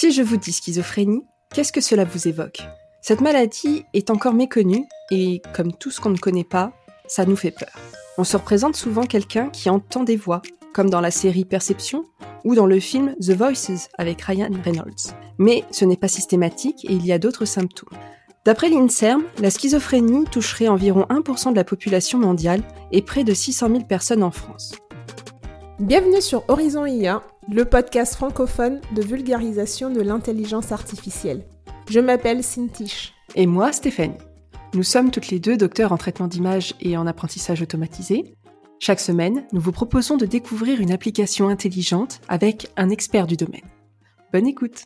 Si je vous dis schizophrénie, qu'est-ce que cela vous évoque? Cette maladie est encore méconnue et, comme tout ce qu'on ne connaît pas, ça nous fait peur. On se représente souvent quelqu'un qui entend des voix, comme dans la série Perception ou dans le film The Voices avec Ryan Reynolds. Mais ce n'est pas systématique et il y a d'autres symptômes. D'après l'INSERM, la schizophrénie toucherait environ 1% de la population mondiale et près de 600 000 personnes en France. Bienvenue sur Horizon IA, le podcast francophone de vulgarisation de l'intelligence artificielle. Je m'appelle Cintiche. Et moi, Stéphanie. Nous sommes toutes les deux docteurs en traitement d'image et en apprentissage automatisé. Chaque semaine, nous vous proposons de découvrir une application intelligente avec un expert du domaine. Bonne écoute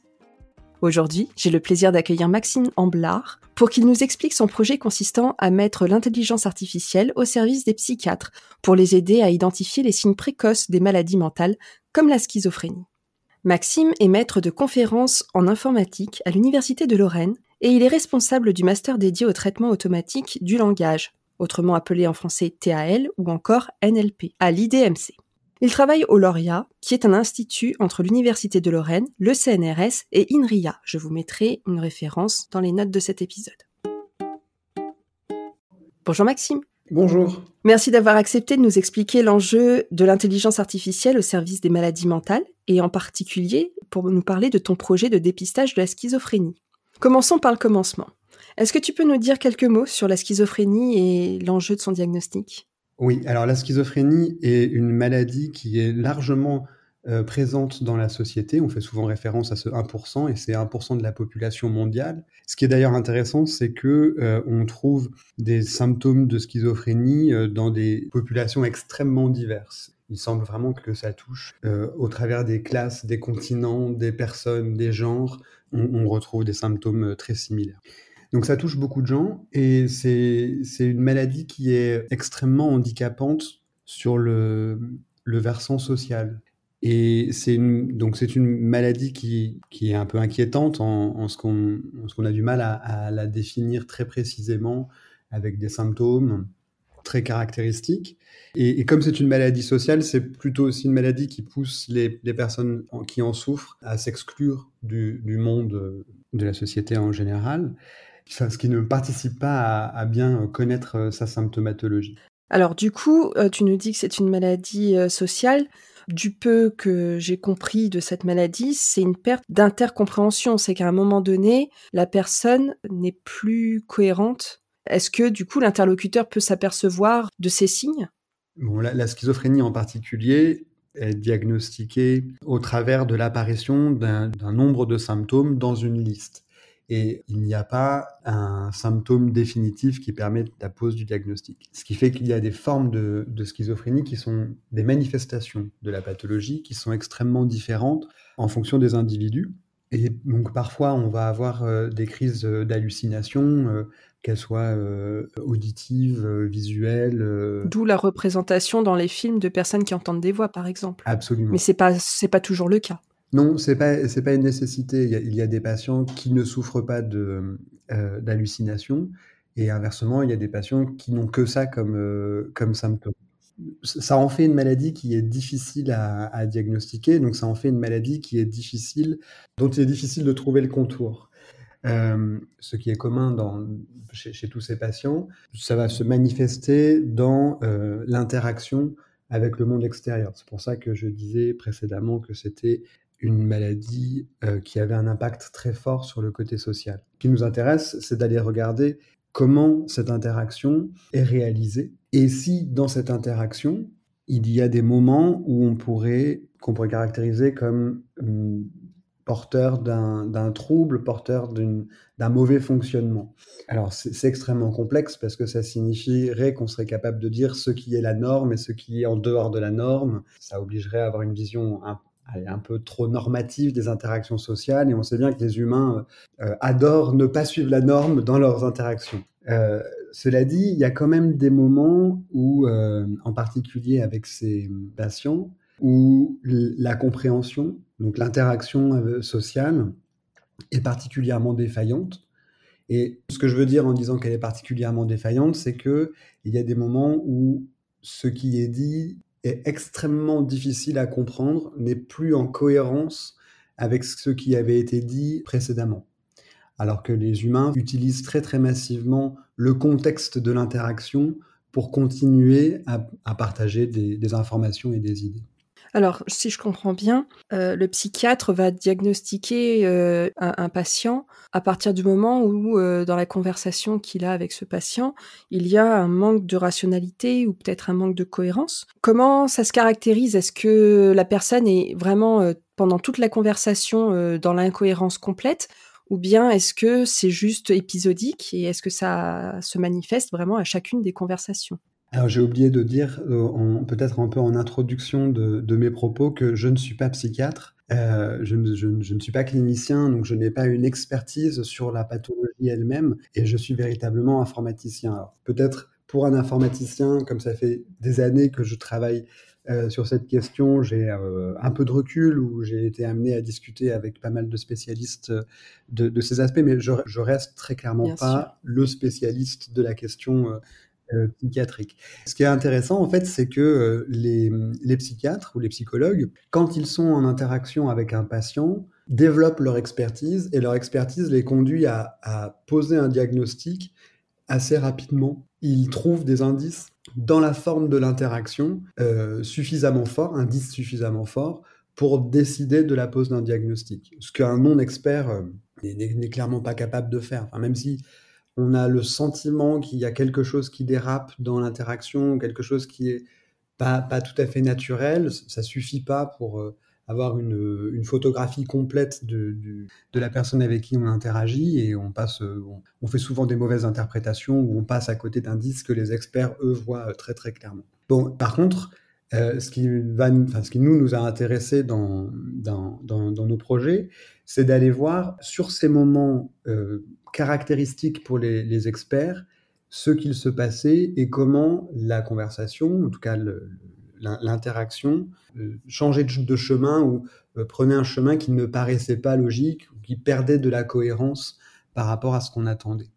Aujourd'hui, j'ai le plaisir d'accueillir Maxime Amblard pour qu'il nous explique son projet consistant à mettre l'intelligence artificielle au service des psychiatres pour les aider à identifier les signes précoces des maladies mentales comme la schizophrénie. Maxime est maître de conférences en informatique à l'Université de Lorraine et il est responsable du master dédié au traitement automatique du langage, autrement appelé en français TAL ou encore NLP, à l'IDMC. Il travaille au Lauria, qui est un institut entre l'Université de Lorraine, le CNRS et INRIA. Je vous mettrai une référence dans les notes de cet épisode. Bonjour Maxime. Bonjour. Merci d'avoir accepté de nous expliquer l'enjeu de l'intelligence artificielle au service des maladies mentales et en particulier pour nous parler de ton projet de dépistage de la schizophrénie. Commençons par le commencement. Est-ce que tu peux nous dire quelques mots sur la schizophrénie et l'enjeu de son diagnostic? Oui, alors la schizophrénie est une maladie qui est largement euh, présente dans la société. On fait souvent référence à ce 1%, et c'est 1% de la population mondiale. Ce qui est d'ailleurs intéressant, c'est que euh, on trouve des symptômes de schizophrénie euh, dans des populations extrêmement diverses. Il semble vraiment que ça touche au travers des classes, des continents, des personnes, des genres. on retrouve des symptômes très similaires. Donc ça touche beaucoup de gens et c'est une maladie qui est extrêmement handicapante sur le, versant social. Et c'est une, une maladie qui, qui, est un peu inquiétante en, en ce qu'on a du mal à, la définir très précisément avec des symptômes très caractéristiques. Et, comme c'est une maladie sociale, c'est plutôt aussi une maladie qui pousse les, les personnes qui en souffrent à s'exclure du, du monde de la société en général ce qui ne participe pas à, bien connaître euh, sa symptomatologie. Alors du coup, euh, tu nous dis que c'est une maladie euh, sociale. Du peu que j'ai compris de cette maladie, c'est une perte d'intercompréhension. C'est qu'à un moment donné, la personne n'est plus cohérente. Est-ce que du coup l'interlocuteur peut s'apercevoir de ces signes? Bon, la, schizophrénie en particulier est diagnostiquée au travers de l'apparition d'un nombre de symptômes dans une liste et il n'y a pas un symptôme définitif qui permet la pose du diagnostic. Ce qui fait qu'il y a des formes de, schizophrénie qui sont des manifestations de la pathologie qui sont extrêmement différentes en fonction des individus. Et donc parfois on va avoir euh, des crises d'hallucination, euh, qu'elles soient euh, auditives, visuelles. D'où la représentation dans les films de personnes qui entendent des voix, par exemple. Absolument. Mais c'est pas c'est pas toujours le cas. Non, c'est pas pas une nécessité. Il y, a, des patients qui ne souffrent pas de euh, d'hallucinations et inversement, il y a des patients qui n'ont que ça comme euh, comme symptôme. Ça en fait une maladie qui est difficile à, diagnostiquer, donc ça en fait une maladie qui est difficile, dont il est difficile de trouver le contour. Euh, ce qui est commun chez, tous ces patients, ça va se manifester dans l'interaction avec le monde extérieur. C'est pour ça que je disais précédemment que c'était une maladie euh, qui avait un impact très fort sur le côté social. Ce qui nous intéresse, c'est d'aller regarder comment cette interaction est réalisée et si dans cette interaction, il y a des moments où on pourrait, qu'on pourrait caractériser comme hum, porteur d'un trouble, porteur d'un mauvais fonctionnement. Alors c'est extrêmement complexe parce que ça signifierait qu'on serait capable de dire ce qui est la norme et ce qui est en dehors de la norme. Ça obligerait à avoir une vision un, un peu trop normative des interactions sociales et on sait bien que les humains euh, adorent ne pas suivre la norme dans leurs interactions. Euh, cela dit, il y a quand même des moments où, euh, en particulier avec ces patients, où la compréhension, donc l'interaction sociale, est particulièrement défaillante. Et ce que je veux dire en disant qu'elle est particulièrement défaillante, c'est que il y a des moments où ce qui est dit est extrêmement difficile à comprendre, n'est plus en cohérence avec ce qui avait été dit précédemment. Alors que les humains utilisent très très massivement le contexte de l'interaction pour continuer à, partager des informations et des idées. Alors, si je comprends bien, euh, le psychiatre va diagnostiquer euh, un, patient à partir du moment où, euh, dans la conversation qu'il a avec ce patient, il y a un manque de rationalité ou peut-être un manque de cohérence. Comment ça se caractérise? Est-ce que la personne est vraiment, pendant toute la conversation, dans l'incohérence complète? Ou bien est-ce que c'est juste épisodique et est-ce que ça se manifeste vraiment à chacune des conversations? Alors j'ai oublié de dire, euh, peut-être un peu en introduction de, mes propos, que je ne suis pas psychiatre, euh, je, ne, suis pas clinicien, donc je n'ai pas une expertise sur la pathologie elle-même, et je suis véritablement informaticien. Alors peut-être pour un informaticien, comme ça fait des années que je travaille euh, sur cette question, j'ai un peu de recul, ou j'ai été amené à discuter avec pas mal de spécialistes de, ces aspects, mais je, je reste très clairement pas le spécialiste de la question psychiatrique. Ce qui est intéressant, en fait, c'est que euh, les, psychiatres ou les psychologues, quand ils sont en interaction avec un patient, développent leur expertise et leur expertise les conduit à, poser un diagnostic assez rapidement. Ils trouvent des indices dans la forme de l'interaction euh, suffisamment forts, indices suffisamment forts, pour décider de la pose d'un diagnostic. Ce qu'un non-expert n'est clairement pas capable de faire. Même si on a le sentiment qu'il y a quelque chose qui dérape dans l'interaction, quelque chose qui est pas, pas tout à fait naturel. Ça suffit pas pour euh, avoir une, photographie complète de, de, la personne avec qui on interagit et on passe, euh, on, fait souvent des mauvaises interprétations ou on passe à côté d'indices que les experts eux voient euh, très très clairement. Bon, par contre, ce, qui va, ce qui nous a intéressé dans, nos projets, c'est d'aller voir sur ces moments caractéristiques pour les, experts, ce qu'il se passait et comment la conversation, en tout cas l'interaction, euh, changeait de chemin ou euh, prenait un chemin qui ne paraissait pas logique ou qui perdait de la cohérence par rapport à ce qu'on attendait.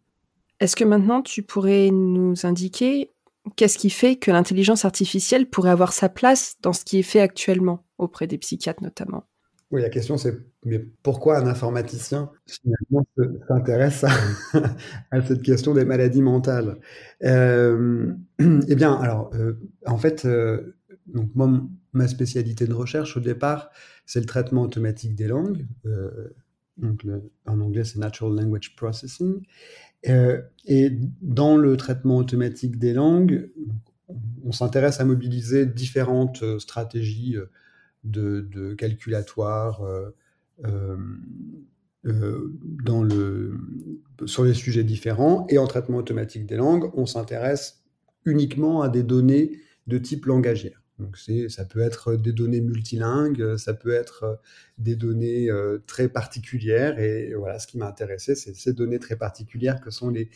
Est-ce que maintenant tu pourrais nous indiquer qu'est-ce qui fait que l'intelligence artificielle pourrait avoir sa place dans ce qui est fait actuellement auprès des psychiatres notamment? Oui, la question c'est mais pourquoi un informaticien finalement s'intéresse à, cette question des maladies mentales? Euh, Eh bien, alors, euh, en fait, euh, donc moi, ma spécialité de recherche au départ, c'est le traitement automatique des langues. donc, en anglais, c'est Natural Language Processing. Et dans le traitement automatique des langues, on s'intéresse à mobiliser différentes stratégies de, calculatoire euh, euh, euh, dans le, sur les sujets différents. Et en traitement automatique des langues, on s'intéresse uniquement à des données de type langagière. Donc ça peut être des données multilingues, ça peut être des données très particulières. Et voilà, ce qui m'a intéressé, c'est ces données très particulières que sont les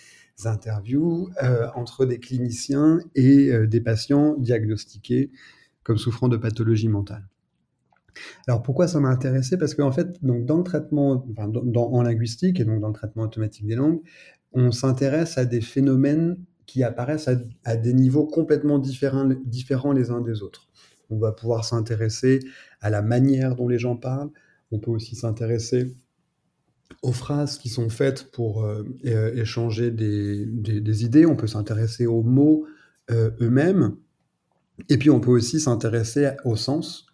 interviews entre des cliniciens et des patients diagnostiqués comme souffrant de pathologie mentale. Alors pourquoi ça m'a intéressé? Parce qu'en fait, donc dans le traitement, en linguistique et donc dans le traitement automatique des langues, on s'intéresse à des phénomènes qui apparaissent à, des niveaux complètement différents, différents les uns des autres. On va pouvoir s'intéresser à la manière dont les gens parlent. On peut aussi s'intéresser aux phrases qui sont faites pour euh, échanger des, idées. On peut s'intéresser aux mots euh, eux-mêmes. Et puis on peut aussi s'intéresser au sens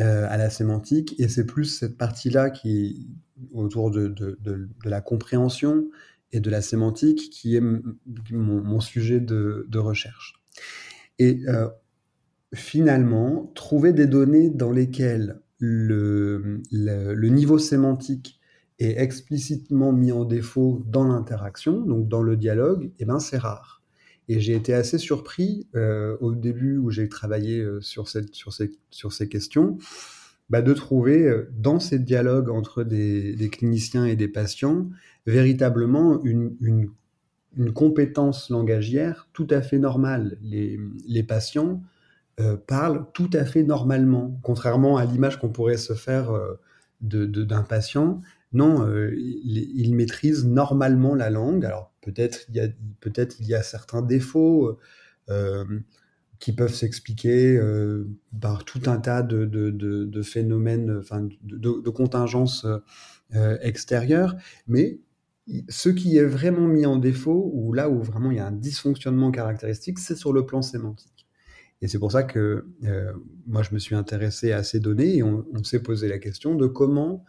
euh, à la sémantique, et c'est plus cette partie-là qui, autour de, la compréhension et de la sémantique, qui est mon, sujet de, recherche. Et euh, finalement, trouver des données dans lesquelles le, niveau sémantique est explicitement mis en défaut dans l'interaction, donc dans le dialogue, eh ben c'est rare. Et j'ai été assez surpris euh, au début où j'ai travaillé euh, sur ces questions, bah, de trouver euh, dans ces dialogues entre des, cliniciens et des patients véritablement une, une, compétence langagière tout à fait normale. Les, les patients euh, parlent tout à fait normalement, contrairement à l'image qu'on pourrait se faire euh, d'un de, patient. Non, ils il maîtrisent normalement la langue. Alors peut-être il peut-être il y a certains défauts. Euh, qui peuvent s'expliquer par tout un tas de, phénomènes, enfin, de, contingences extérieures, mais ce qui est vraiment mis en défaut, ou là où vraiment il y a un dysfonctionnement caractéristique, c'est sur le plan sémantique. Et c'est pour ça que moi, je me suis intéressé à ces données et on s'est posé la question de comment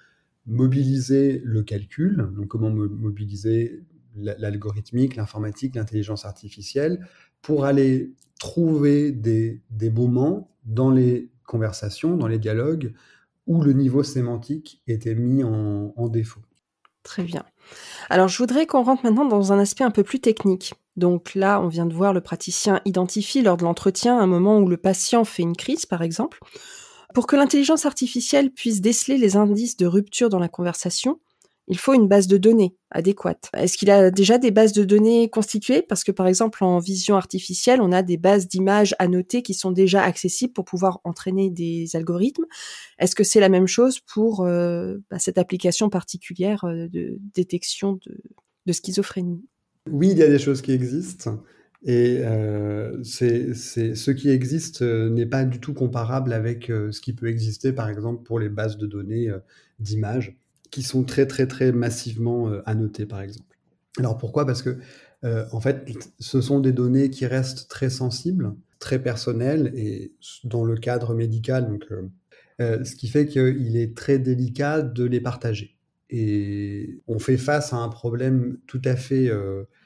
mobiliser le calcul, donc comment mobiliser l'algorithmique, l'informatique, l'intelligence artificielle, pour aller trouver des, moments dans les conversations, dans les dialogues, où le niveau sémantique était mis en, en défaut. Très bien. Alors je voudrais qu'on rentre maintenant dans un aspect un peu plus technique. Donc là, on vient de voir le praticien identifier lors de l'entretien un moment où le patient fait une crise, par exemple. Pour que l'intelligence artificielle puisse déceler les indices de rupture dans la conversation, il faut une base de données adéquate. Est-ce qu'il a déjà des bases de données constituées? Parce que par exemple en vision artificielle, on a des bases d'images annotées qui sont déjà accessibles pour pouvoir entraîner des algorithmes. Est-ce que c'est la même chose pour euh, bah, cette application particulière euh, de détection de, schizophrénie? Oui, il y a des choses qui existent. Et euh, ce qui existe n'est pas du tout comparable avec ce qui peut exister, par exemple, pour les bases de données d'images qui sont très très très massivement euh, annotées par exemple. Alors pourquoi? Parce que euh, en fait, ce sont des données qui restent très sensibles, très personnelles et dans le cadre médical, donc euh, ce qui fait qu'il est très délicat de les partager. Et on fait face à un problème tout à fait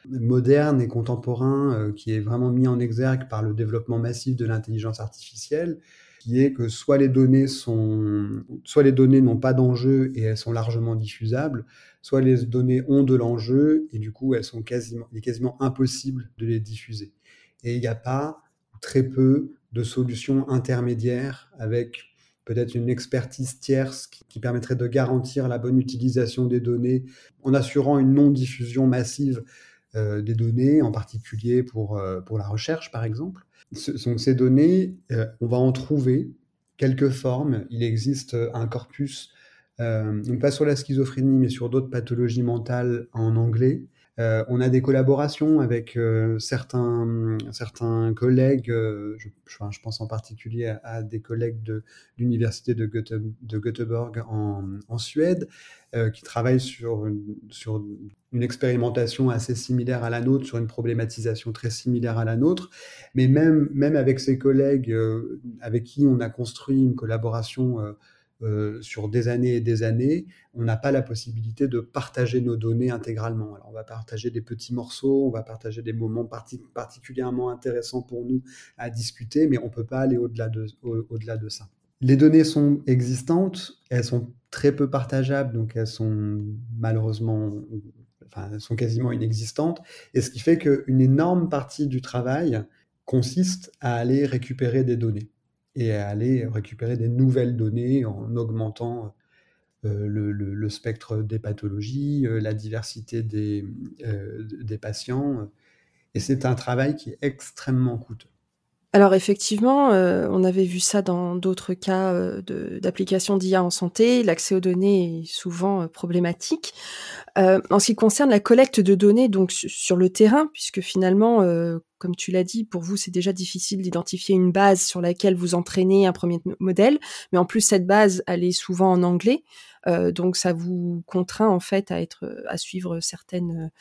moderne et contemporain qui est vraiment mis en exergue par le développement massif de l'intelligence artificielle qui est que soit les données sont, soit les données n'ont pas d'enjeu et elles sont largement diffusables, soit les données ont de l'enjeu et du coup elles sont quasiment, il est quasiment impossible de les diffuser. Et il n'y a pas très peu de solutions intermédiaires avec peut-être une expertise tierce qui, permettrait de garantir la bonne utilisation des données en assurant une non-diffusion massive euh, des données, en particulier pour, euh, pour la recherche par exemple ces données, euh, on va en trouver quelques formes. Il existe euh, un corpus, euh, pas sur la schizophrénie, mais sur d'autres pathologies mentales en anglais. On a des collaborations avec certains, certains collègues, je, je, pense en particulier à, des collègues de l'université de, Göteborg en, Suède, qui travaillent sur, sur une expérimentation assez similaire à la nôtre, sur une problématisation très similaire à la nôtre. Mais même, même avec ses collègues euh, avec qui on a construit une collaboration euh, sur des années et des années, on n'a pas la possibilité de partager nos données intégralement. Alors on va partager des petits morceaux, on va partager des moments particulièrement intéressants pour nous à discuter, mais on ne peut pas aller au-delà de, ça. Les données sont existantes, elles sont très peu partageables, donc elles sont malheureusement enfin, sont quasiment inexistantes, et ce qui fait qu'une énorme partie du travail consiste à aller récupérer des données et à aller récupérer des nouvelles données en augmentant euh, le, spectre des pathologies, euh, la diversité euh, des patients. Et c'est un travail qui est extrêmement coûteux. Alors effectivement, euh, on avait vu ça dans d'autres cas euh, d'application d'IA en santé. L'accès aux données est souvent euh, problématique. en ce qui concerne la collecte de données, donc sur le terrain, puisque finalement, comme tu l'as dit, pour vous c'est déjà difficile d'identifier une base sur laquelle vous entraînez un premier modèle, mais en plus cette base elle est souvent en anglais, donc ça vous contraint en fait à être à suivre certaines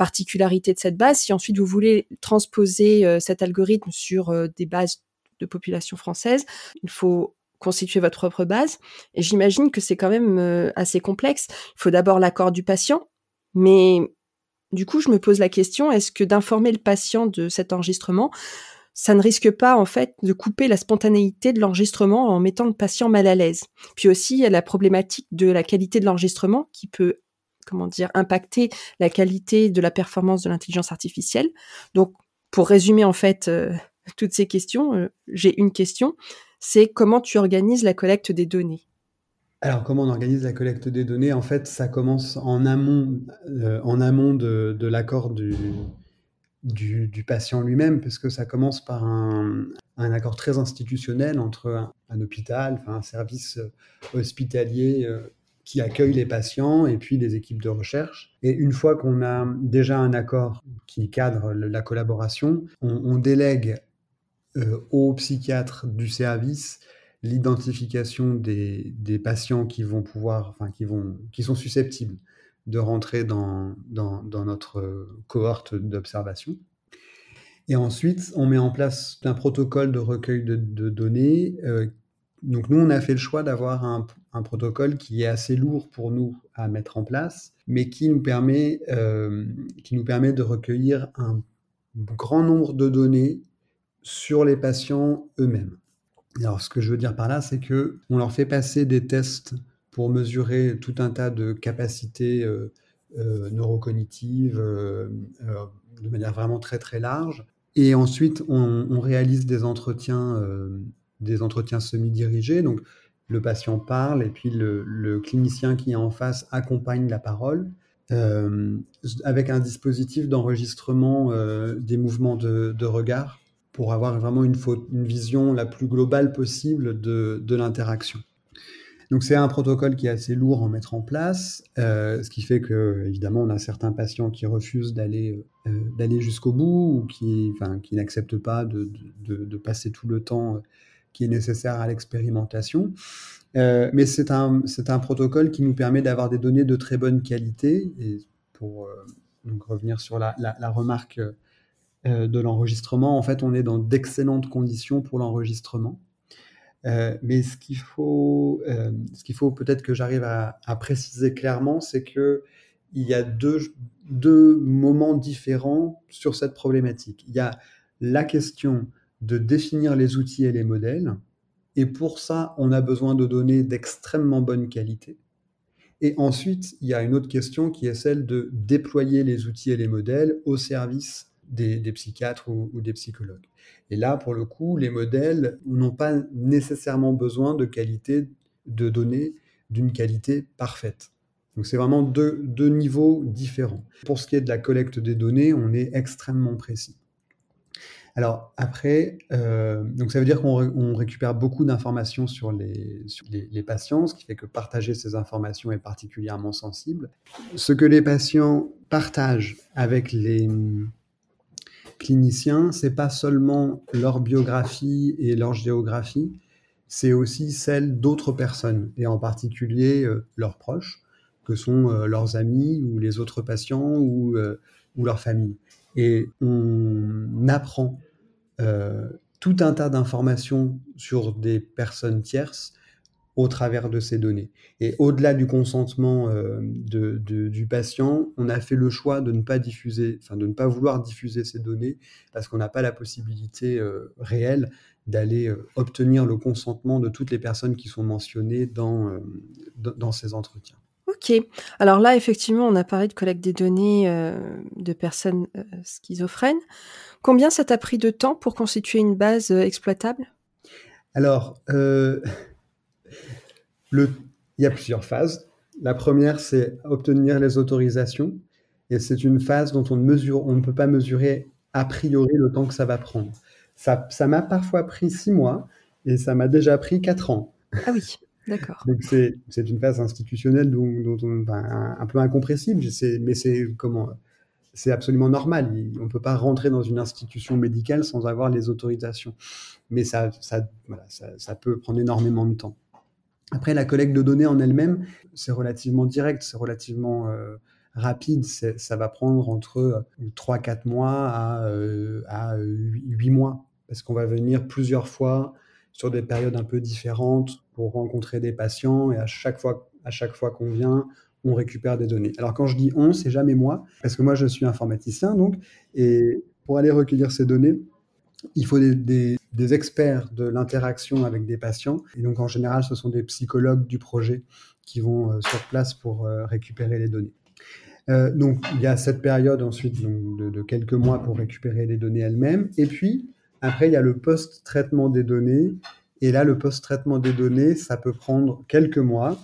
particularité de cette base. Si ensuite vous voulez transposer euh, cet algorithme sur euh, des bases de population française, il faut constituer votre propre base. Et j'imagine que c'est quand même euh, assez complexe. Il faut d'abord l'accord du patient, mais du coup, je me pose la question, est-ce que d'informer le patient de cet enregistrement, ça ne risque pas en fait de couper la spontanéité de l'enregistrement en mettant le patient mal à l'aise? Puis aussi, il y a la problématique de la qualité de l'enregistrement qui peut comment dire, impacter la qualité de la performance de l'intelligence artificielle. Donc, pour résumer en fait euh, toutes ces questions, euh, j'ai une question, c'est comment tu organises la collecte des données? Alors, comment on organise la collecte des données? En fait, ça commence en amont, euh, en amont de, l'accord du, patient lui-même, parce que ça commence par un, accord très institutionnel entre un, hôpital, enfin, un service hospitalier qui accueille les patients et puis des équipes de recherche. Et une fois qu'on a déjà un accord qui cadre la collaboration, on, délègue au psychiatre du service l'identification des, patients qui vont pouvoir, enfin, qui, vont, qui sont susceptibles de rentrer dans, dans, notre cohorte d'observation. Et ensuite, on met en place un protocole de recueil de, données. Euh, donc nous, on a fait le choix d'avoir un, protocole qui est assez lourd pour nous à mettre en place, mais qui nous permet, euh, qui nous permet de recueillir un grand nombre de données sur les patients eux-mêmes. Alors, ce que je veux dire par là, c'est que on leur fait passer des tests pour mesurer tout un tas de capacités euh, euh, neurocognitives de manière vraiment très très large. Et ensuite, on, réalise des entretiens, des entretiens semi-dirigés. Donc, le patient parle et puis le, clinicien qui est en face accompagne la parole. avec un dispositif d'enregistrement des mouvements de, regard pour avoir vraiment une, vision la plus globale possible de, l'interaction. Donc c'est un protocole qui est assez lourd à mettre en place, euh, ce qui fait que évidemment on a certains patients qui refusent d'aller euh, d'aller jusqu'au bout ou qui, enfin, qui n'acceptent pas de, passer tout le temps euh, qui est nécessaire à l'expérimentation. Euh, mais c'est un, un protocole qui nous permet d'avoir des données de très bonne qualité. Et pour euh, donc revenir sur la, la, remarque euh, de l'enregistrement. En fait, on est dans d'excellentes conditions pour l'enregistrement. Mais ce qu'il faut, ce qu'il faut peut-être que j'arrive à, préciser clairement, c'est que il y a deux, deux moments différents sur cette problématique. Il y a la question de définir les outils et les modèles, et pour ça, on a besoin de données d'extrêmement bonne qualité. Et ensuite, il y a une autre question qui est celle de déployer les outils et les modèles au service des, psychiatres ou, des psychologues. Et là, pour le coup, les modèles n'ont pas nécessairement besoin de qualité de données d'une qualité parfaite. Donc c'est vraiment deux, deux, niveaux différents. Pour ce qui est de la collecte des données, on est extrêmement précis. Alors après, euh, donc ça veut dire qu'on récupère beaucoup d'informations sur, les, patients, ce qui fait que partager ces informations est particulièrement sensible. Ce que les patients partagent avec les, cliniciens, c'est pas seulement leur biographie et leur géographie, c'est aussi celle d'autres personnes, et en particulier euh, leurs proches, que sont euh, leurs amis ou les autres patients ou, ou leur famille. Et on apprend tout un tas d'informations sur des personnes tierces au travers de ces données. Et au-delà du consentement euh, du patient, on a fait le choix de ne pas diffuser, enfin de ne pas vouloir diffuser ces données parce qu'on n'a pas la possibilité euh, réelle d'aller euh, obtenir le consentement de toutes les personnes qui sont mentionnées dans ces entretiens. Ok. Alors là, effectivement, on a parlé de collecte des données de personnes schizophrènes. Combien ça t'a pris de temps pour constituer une base exploitable? Alors, le, il y a plusieurs phases. La première, c'est obtenir les autorisations. Et c'est une phase dont on ne, mesure, on ne peut pas mesurer a priori le temps que ça va prendre. Ça, ça m'a parfois pris six mois et ça m'a déjà pris quatre ans. Ah oui, Donc c'est, une phase institutionnelle dont, dont on, un, peu incompressible, mais c'est absolument normal. On ne peut pas rentrer dans une institution médicale sans avoir les autorisations. Mais ça peut prendre énormément de temps. Après, la collecte de données en elle-même, c'est relativement direct, c'est relativement euh, rapide. Ça va prendre entre 3-4 euh, mois à, euh, à 8 mois, parce qu'on va venir plusieurs fois sur des périodes un peu différentes rencontrer des patients, et à chaque fois, à chaque fois qu'on vient, on récupère des données. Alors quand je dis on, c'est jamais moi, parce que moi je suis informaticien, donc, et pour aller recueillir ces données, il faut des, experts de l'interaction avec des patients. Et donc, en général, ce sont des psychologues du projet qui vont euh, sur place pour euh, récupérer les données. Euh, donc, il y a cette période ensuite de, quelques mois pour récupérer les données elles-mêmes. Et puis, après, il y a le post-traitement des données. Et là, le post-traitement des données, ça peut prendre quelques mois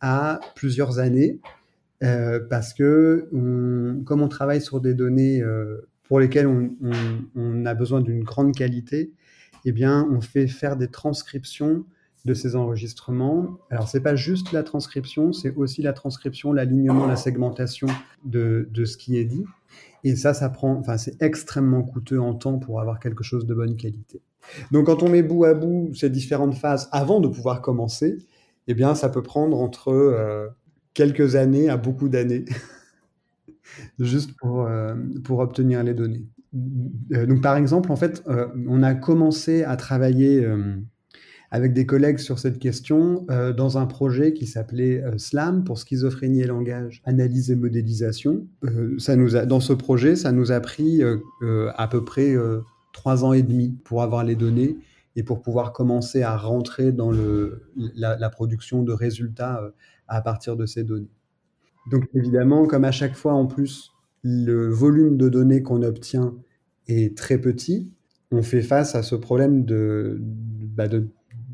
à plusieurs années. parce que comme on travaille sur des données pour lesquels on, a besoin d'une grande qualité, eh bien, on fait faire des transcriptions de ces enregistrements. Alors, c'est pas juste la transcription, c'est aussi la transcription, l'alignement, la segmentation de, de, ce qui est dit. Et ça, ça prend, enfin, c'est extrêmement coûteux en temps pour avoir quelque chose de bonne qualité. Donc quand on met bout à bout ces différentes phases avant de pouvoir commencer, eh bien ça peut prendre entre euh, quelques années à beaucoup d'années juste pour, euh, pour obtenir les données. Euh, donc par exemple, en fait, on a commencé à travailler avec des collègues sur cette question dans un projet qui s'appelait SLAM pour schizophrénie et langage, analyse et modélisation. ça nous a, dans ce projet, ça nous a pris à peu près trois ans et demi pour avoir les données et pour pouvoir commencer à rentrer dans le, la, production de résultats euh, à partir de ces données. Donc évidemment, comme à chaque fois en plus, le volume de données qu'on obtient est très petit, on fait face à ce problème de, bah de,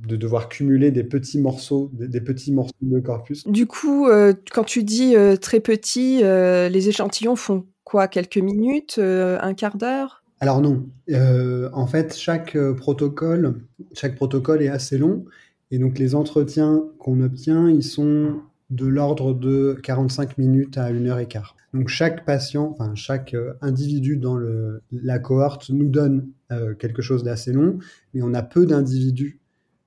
de devoir cumuler des petits morceaux, des, petits morceaux de corpus. Du coup, euh, quand tu dis euh, très petit, les échantillons font quoi? Quelques minutes Un quart d'heure? Alors non. Euh, en fait, chaque euh, protocole, chaque protocole est assez long. Et donc les entretiens qu'on obtient, ils sont de l'ordre de 45 minutes à 1 heure et quart. Donc chaque patient, enfin chaque euh, individu dans la cohorte nous donne quelque chose d'assez long, mais on a peu d'individus.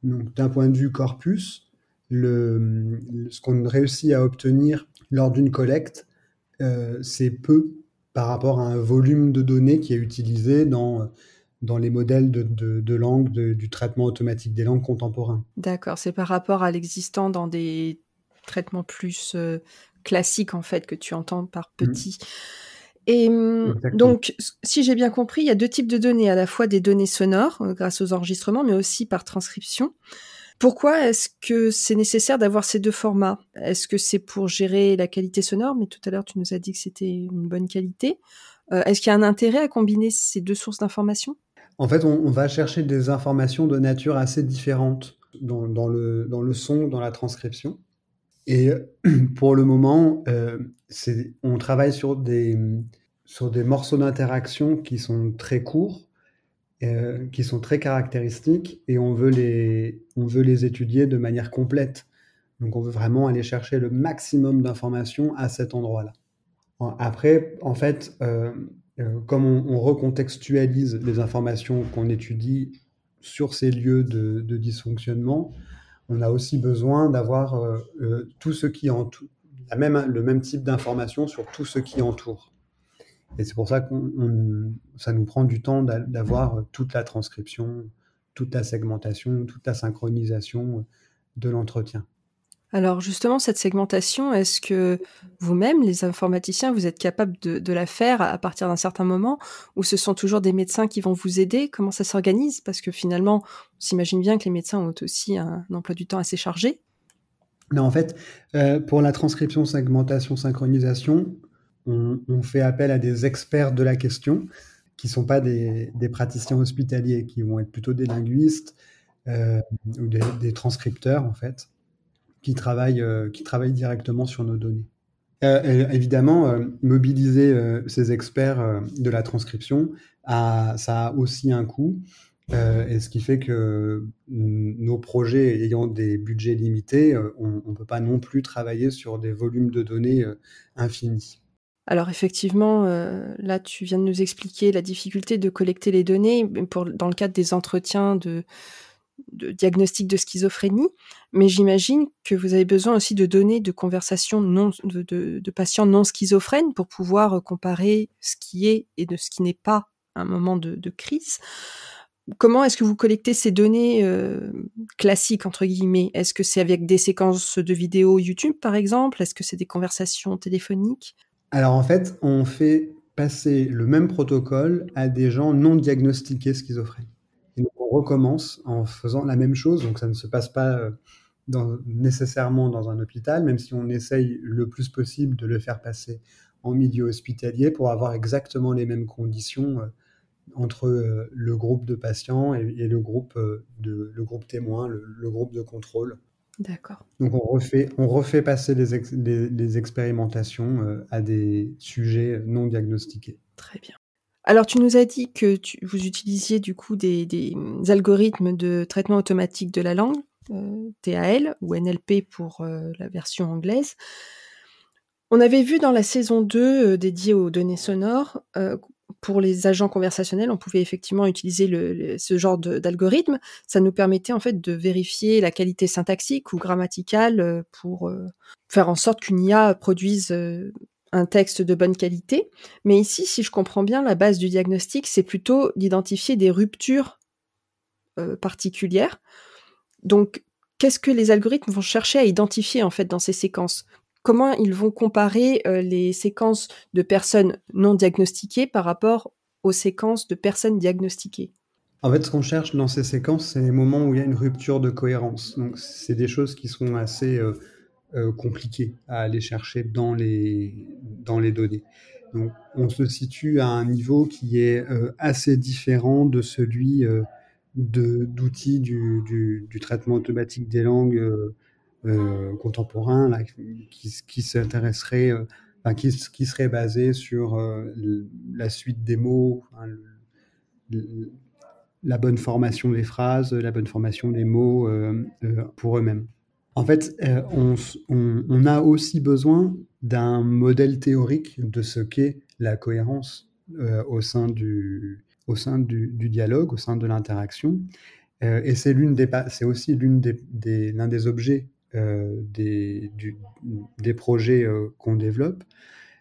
Donc d'un point de vue corpus, ce qu'on réussit à obtenir lors d'une collecte, c'est peu par rapport à un volume de données qui est utilisé dans, dans les modèles de, de, langue du traitement automatique des langues contemporains. D'accord, c'est par rapport à l'existant dans des traitements plus euh, classiques, en fait, que tu entends par mmh. petit. Et mmh, donc, si j'ai bien compris, il y a deux types de données, à la fois des données sonores, euh, grâce aux enregistrements, mais aussi par transcription. Pourquoi est-ce que c'est nécessaire d'avoir ces deux formats? Est-ce que c'est pour gérer la qualité sonore? Mais tout à l'heure, tu nous as dit que c'était une bonne qualité. Euh, est-ce qu'il y a un intérêt à combiner ces deux sources d'informations? En fait, on, va chercher des informations de nature assez différente dans, le, dans le son, dans la transcription. Et pour le moment, euh, on travaille sur des, sur des morceaux d'interaction qui sont très courts euh, qui sont très caractéristiques et on veut, les, on veut les étudier de manière complète. Donc on veut vraiment aller chercher le maximum d'informations à cet endroit-là. Après, en fait, euh, euh, comme on, recontextualise les informations qu'on étudie sur ces lieux de, dysfonctionnement, on a aussi besoin d'avoir tout ce qui entoure, même, le même type d'informations sur tout ce qui entoure. Et c'est pour ça que ça nous prend du temps d'avoir toute la transcription, toute la segmentation, toute la synchronisation de l'entretien. Alors justement, cette segmentation, est-ce que vous-même, les informaticiens, vous êtes capable de, la faire à partir d'un certain moment ou ce sont toujours des médecins qui vont vous aider? Comment ça s'organise? Parce que finalement, on s'imagine bien que les médecins ont aussi un, emploi du temps assez chargé. Non, en fait, euh, pour la transcription, segmentation, synchronisation, on, fait appel à des experts de la question qui ne sont pas des, praticiens hospitaliers, qui vont être plutôt des linguistes euh, ou des, transcripteurs, en fait, qui travaillent, euh, directement sur nos données. Euh, évidemment, mobiliser ces experts de la transcription, ça a aussi un coût. et ce qui fait que nos projets ayant des budgets limités, on ne peut pas non plus travailler sur des volumes de données infinis. Alors effectivement, euh, là tu viens de nous expliquer la difficulté de collecter les données pour, dans le cadre des entretiens de, diagnostic de schizophrénie, mais j'imagine que vous avez besoin aussi de données de conversation non, de, patients non schizophrènes pour pouvoir comparer ce qui est et de ce qui n'est pas un moment de, crise. Comment est-ce que vous collectez ces données euh, classiques entre guillemets? Est-ce que c'est avec des séquences de vidéos YouTube par exemple? Est-ce que c'est des conversations téléphoniques? Alors en fait, on fait passer le même protocole à des gens non diagnostiqués schizophrènes. Et donc on recommence en faisant la même chose, donc ça ne se passe pas euh, nécessairement dans un hôpital, même si on essaye le plus possible de le faire passer en milieu hospitalier pour avoir exactement les mêmes conditions euh, entre euh, le groupe de patients et, le, groupe de, le groupe témoin, le groupe de contrôle. D'accord. Donc on refait, on refait passer les, expérimentations euh, à des sujets non diagnostiqués. Très bien. Alors tu nous as dit que vous utilisiez du coup des, algorithmes de traitement automatique de la langue, euh, TAL ou NLP pour euh, la version anglaise. On avait vu dans la saison 2 dédiée aux données sonores pour les agents conversationnels, on pouvait effectivement utiliser ce genre d'algorithme. Ça nous permettait en fait de vérifier la qualité syntaxique ou grammaticale euh, pour euh, faire en sorte qu'une IA produise euh, un texte de bonne qualité. Mais ici, si je comprends bien, la base du diagnostic, c'est plutôt d'identifier des ruptures particulières. Donc, qu'est-ce que les algorithmes vont chercher à identifier en fait dans ces séquences? Comment ils vont comparer euh, les séquences de personnes non diagnostiquées par rapport aux séquences de personnes diagnostiquées? En fait, ce qu'on cherche dans ces séquences, c'est les moments où il y a une rupture de cohérence. Donc, c'est des choses qui sont assez euh, euh, compliquées à aller chercher dans les, dans les données. Donc, on se situe à un niveau qui est assez différent de celui d'outils du, du, traitement automatique des langues euh, contemporain là, qui, qui s'intéresserait, euh, enfin, qui, qui, serait basé sur euh, la suite des mots, la bonne formation des phrases, la bonne formation des mots pour eux-mêmes. En fait, on, a aussi besoin d'un modèle théorique de ce qu'est la cohérence au sein, du, au sein du, dialogue, au sein de l'interaction. et c'est aussi l'un des objets euh, des, des, projets euh, qu'on développe,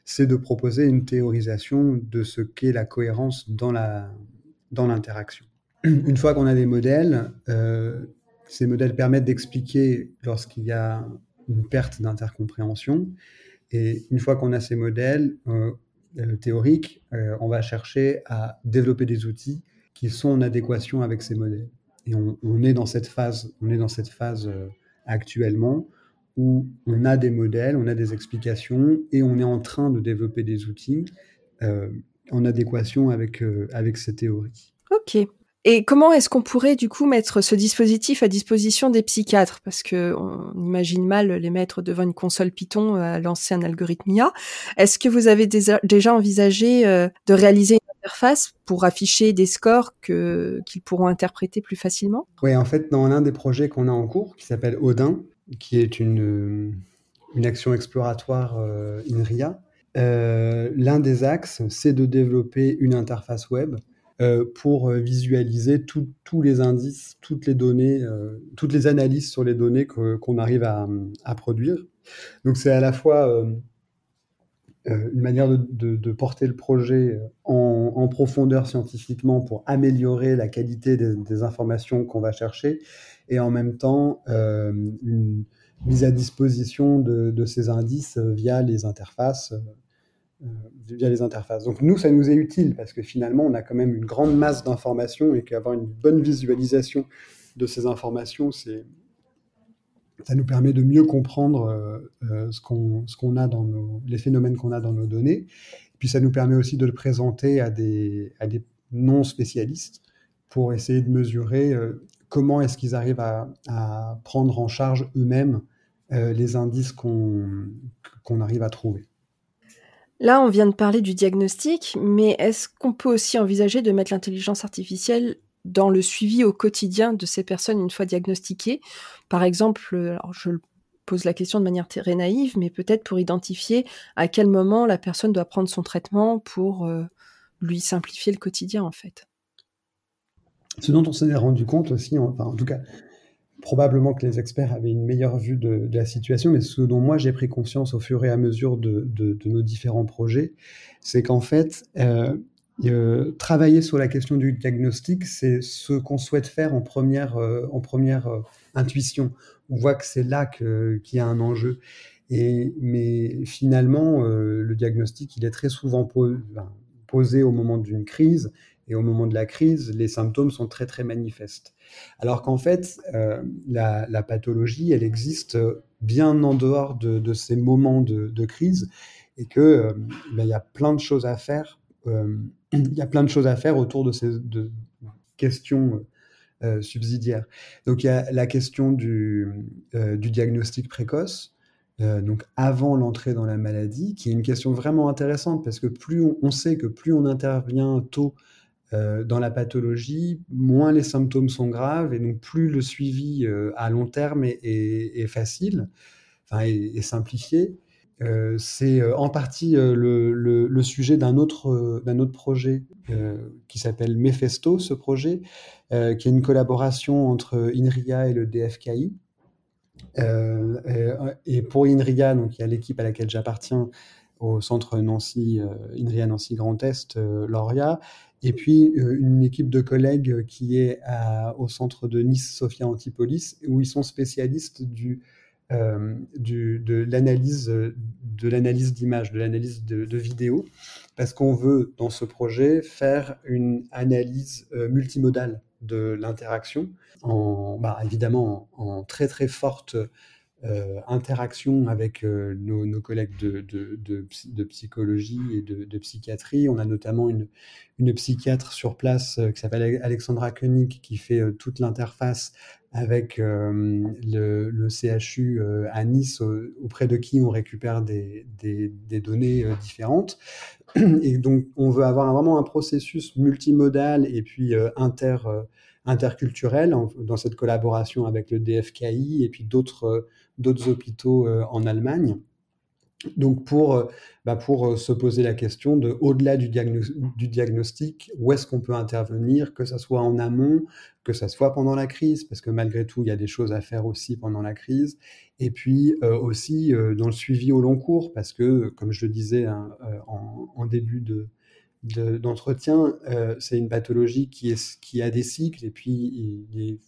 c'est de proposer une théorisation de ce qu'est la cohérence dans l'interaction. Dans une fois qu'on a des modèles, euh, ces modèles permettent d'expliquer lorsqu'il y a une perte d'intercompréhension. Et une fois qu'on a ces modèles théoriques, on va chercher à développer des outils qui sont en adéquation avec ces modèles. Et on, est dans cette phase, on est dans cette phase actuellement où on a des modèles, on a des explications et on est en train de développer des outils euh, en adéquation avec, euh, avec ces théories. Ok. Et comment est-ce qu'on pourrait du coup mettre ce dispositif à disposition des psychiatres? Parce que on imagine mal les mettre devant une console Python à lancer un algorithme IA. Est-ce que vous avez déjà envisagé euh, de réaliser pour afficher des scores qu'ils pourront interpréter plus facilement? Oui, en fait, dans l'un des projets qu'on a en cours, qui s'appelle Odin, qui est une, une action exploratoire euh, INRIA, euh, l'un des axes, c'est de développer une interface web euh, pour euh, visualiser tous les indices, toutes les données, euh, toutes les analyses sur les données qu'on arrive à, produire. Donc c'est à la fois une manière de, porter le projet en, profondeur scientifiquement pour améliorer la qualité des, informations qu'on va chercher et en même temps une mise à disposition de, de ces indices via les interfaces euh, via les interfaces. Donc nous, ça nous est utile parce que finalement, on a quand même une grande masse d'informations et qu'avoir une bonne visualisation de ces informations, c'est ça nous permet de mieux comprendre euh, euh, ce qu'on a dans nos, les phénomènes qu'on a dans nos données. Et puis ça nous permet aussi de le présenter à des, à des non spécialistes pour essayer de mesurer comment est-ce qu'ils arrivent à, à, prendre en charge eux-mêmes les indices qu'on arrive à trouver. Là, on vient de parler du diagnostic, mais est-ce qu'on peut aussi envisager de mettre l'intelligence artificielle dans le suivi au quotidien de ces personnes une fois diagnostiquées Par exemple, alors je pose la question de manière très naïve, mais peut-être pour identifier à quel moment la personne doit prendre son traitement pour euh, lui simplifier le quotidien, en fait. Ce dont on s'est rendu compte aussi, enfin, en tout cas, probablement que les experts avaient une meilleure vue de, la situation, mais ce dont moi j'ai pris conscience au fur et à mesure de, nos différents projets, c'est qu'en fait, euh, euh, travailler sur la question du diagnostic, c'est ce qu'on souhaite faire en première, euh, première intuition. On voit que c'est là qu'il y a un enjeu. Mais finalement, le diagnostic, il est très souvent posé au moment d'une crise, et au moment de la crise, les symptômes sont très très manifestes. Alors qu'en fait, euh, la, pathologie, elle existe bien en dehors de, ces moments de, crise et euh, ben, y a plein de choses à faire. Euh, il y a plein de choses à faire autour de ces questions subsidiaires. Donc il y a la question du, diagnostic précoce. donc avant l'entrée dans la maladie, qui est une question vraiment intéressante parce que plus on sait que plus on intervient tôt euh, dans la pathologie, moins les symptômes sont graves et donc plus le suivi euh, à long terme est, facile, enfin, est, simplifié. C'est en partie le, sujet d'un autre, autre projet qui s'appelle Mephesto, ce projet, qui est une collaboration entre INRIA et le DFKI. et pour INRIA, donc il y a l'équipe à laquelle j'appartiens au centre Nancy, INRIA Nancy Grand Est, Lauria, et puis une équipe de collègues qui est au centre de Nice Sophia Antipolis, où ils sont spécialistes du euh, de l'analyse de l'analyse de l'analyse de, vidéos, parce qu'on veut dans ce projet faire une analyse euh, multimodale de l'interaction, en bah, évidemment en, très très forte euh, interaction avec nos, collègues de, psychologie et de, psychiatrie. On a notamment une, une psychiatre sur place qui s'appelle Alexandra Koenig qui fait toute l'interface avec le, CHU à Nice auprès de qui on récupère des, données différentes. Et donc, on veut avoir vraiment un processus multimodal et puis inter, interculturel dans cette collaboration avec le DFKI et puis d'autres hôpitaux en Allemagne. Donc pour, euh, bah, pour euh, se poser la question de, au-delà du, diagnostic, où est-ce qu'on peut intervenir, que ce soit en amont, que ce soit pendant la crise, parce que malgré tout, il y a des choses à faire aussi pendant la crise, et puis euh, aussi dans le suivi au long cours, parce que, comme je le disais hein, en, début de, d'entretien, c'est une pathologie qui, est, qui a des cycles, et puis il est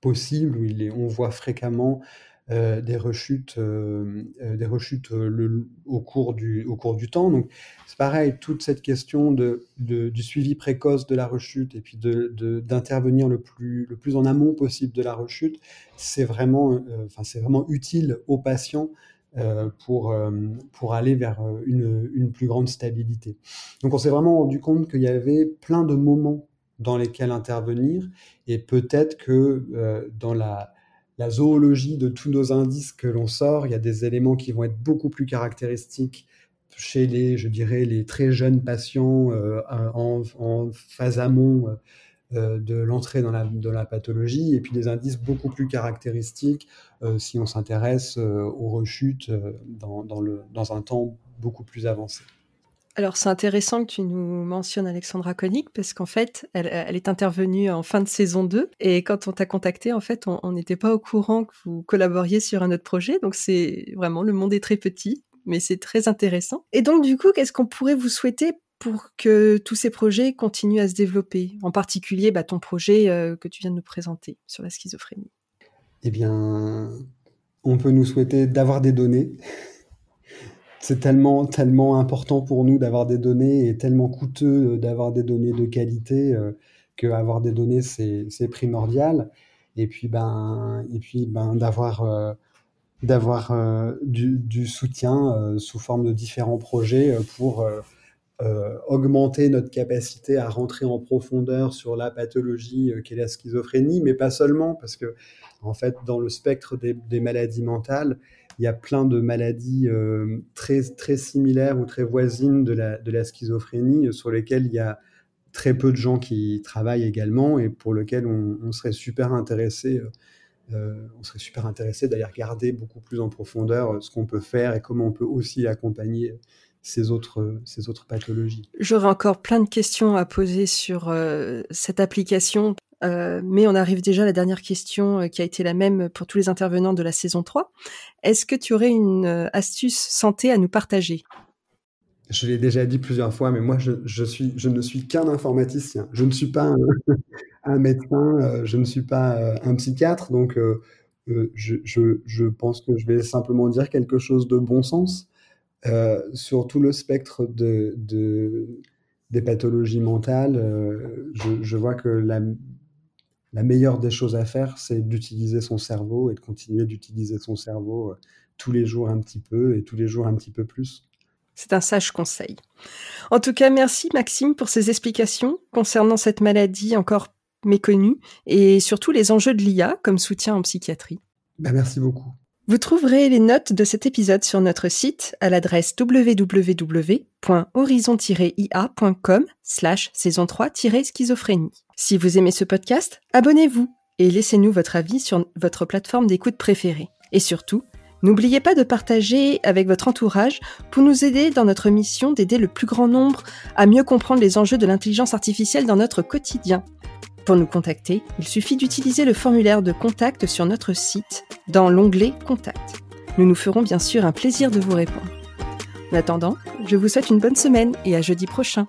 possible, il est, on voit fréquemment euh, des rechutes, euh, euh, des rechutes au, cours du, au cours du temps. Donc, c'est pareil, toute cette question de, du suivi précoce de la rechute et puis d'intervenir de, le, plus, le plus en amont possible de la rechute, c'est vraiment, c'est vraiment utile aux patients pour, pour aller vers une, une, plus grande stabilité. Donc on s'est vraiment rendu compte qu'il y avait plein de moments dans lesquels intervenir et peut-être que dans la, la zoologie de tous nos indices que l'on sort. Il y a des éléments qui vont être beaucoup plus caractéristiques chez les, je dirais, les très jeunes patients euh, en, phase amont euh, euh, de l'entrée dans la, pathologie, et puis des indices beaucoup plus caractéristiques si on s'intéresse aux rechutes dans, dans un temps beaucoup plus avancé. Alors c'est intéressant que tu nous mentionnes Alexandra Koenig parce qu'en fait, elle, est intervenue en fin de saison 2 et quand on t'a contacté, en fait, on n'était pas au courant que vous collaboriez sur un autre projet. Donc c'est vraiment, le monde est très petit, mais c'est très intéressant. Et donc du coup, qu'est-ce qu'on pourrait vous souhaiter pour que tous ces projets continuent à se développer En particulier, bah, ton projet euh, que tu viens de nous présenter sur la schizophrénie. Eh bien, on peut nous souhaiter d'avoir des données c'est tellement, tellement important pour nous d'avoir des données et tellement coûteux euh, d'avoir des données de qualité euh, qu'avoir des données, c'est, primordial. Et puis, ben, ben, d'avoir, euh, d'avoir du, soutien sous forme de différents projets pour augmenter notre capacité à rentrer en profondeur sur la pathologie qu'est la schizophrénie, mais pas seulement, parce que en fait, dans le spectre des, maladies mentales, il y a plein de maladies euh, très, très similaires ou très voisines de la, de la schizophrénie euh, sur lesquelles il y a très peu de gens qui travaillent également et pour lesquelles on, serait super intéressé. Euh, on serait super intéressé d'aller regarder beaucoup plus en profondeur ce qu'on peut faire et comment on peut aussi accompagner ces autres, ces autres pathologies. J'aurais encore plein de questions à poser sur cette application euh, mais on arrive déjà à la dernière question euh, qui a été la même pour tous les intervenants de la saison 3. Est-ce que tu aurais une euh, astuce santé à nous partager? Je l'ai déjà dit plusieurs fois, mais moi, je, suis, je ne suis qu'un informaticien. Je ne suis pas un, médecin, je ne suis pas un psychiatre, donc je, pense que je vais simplement dire quelque chose de bon sens sur tout le spectre de, des pathologies mentales. je, vois que la la meilleure des choses à faire, c'est d'utiliser son cerveau et de continuer d'utiliser son cerveau euh, tous les jours un petit peu et tous les jours un petit peu plus. C'est un sage conseil. En tout cas, merci Maxime pour ces explications concernant cette maladie encore méconnue et surtout les enjeux de l'IA comme soutien en psychiatrie. Ben, merci beaucoup. Vous trouverez les notes de cet épisode sur notre site à l'adresse www.horizon-ia.com slash saison 3-schizophrénie. Si vous aimez ce podcast, abonnez-vous et laissez-nous votre avis sur votre plateforme d'écoute préférée. Et surtout, N'oubliez pas de partager avec votre entourage pour nous aider dans notre mission d'aider le plus grand nombre à mieux comprendre les enjeux de l'intelligence artificielle dans notre quotidien. Pour nous contacter, il suffit d'utiliser le formulaire de contact sur notre site dans l'onglet Contact. Nous nous ferons bien sûr un plaisir de vous répondre. En attendant, je vous souhaite une bonne semaine et à jeudi prochain.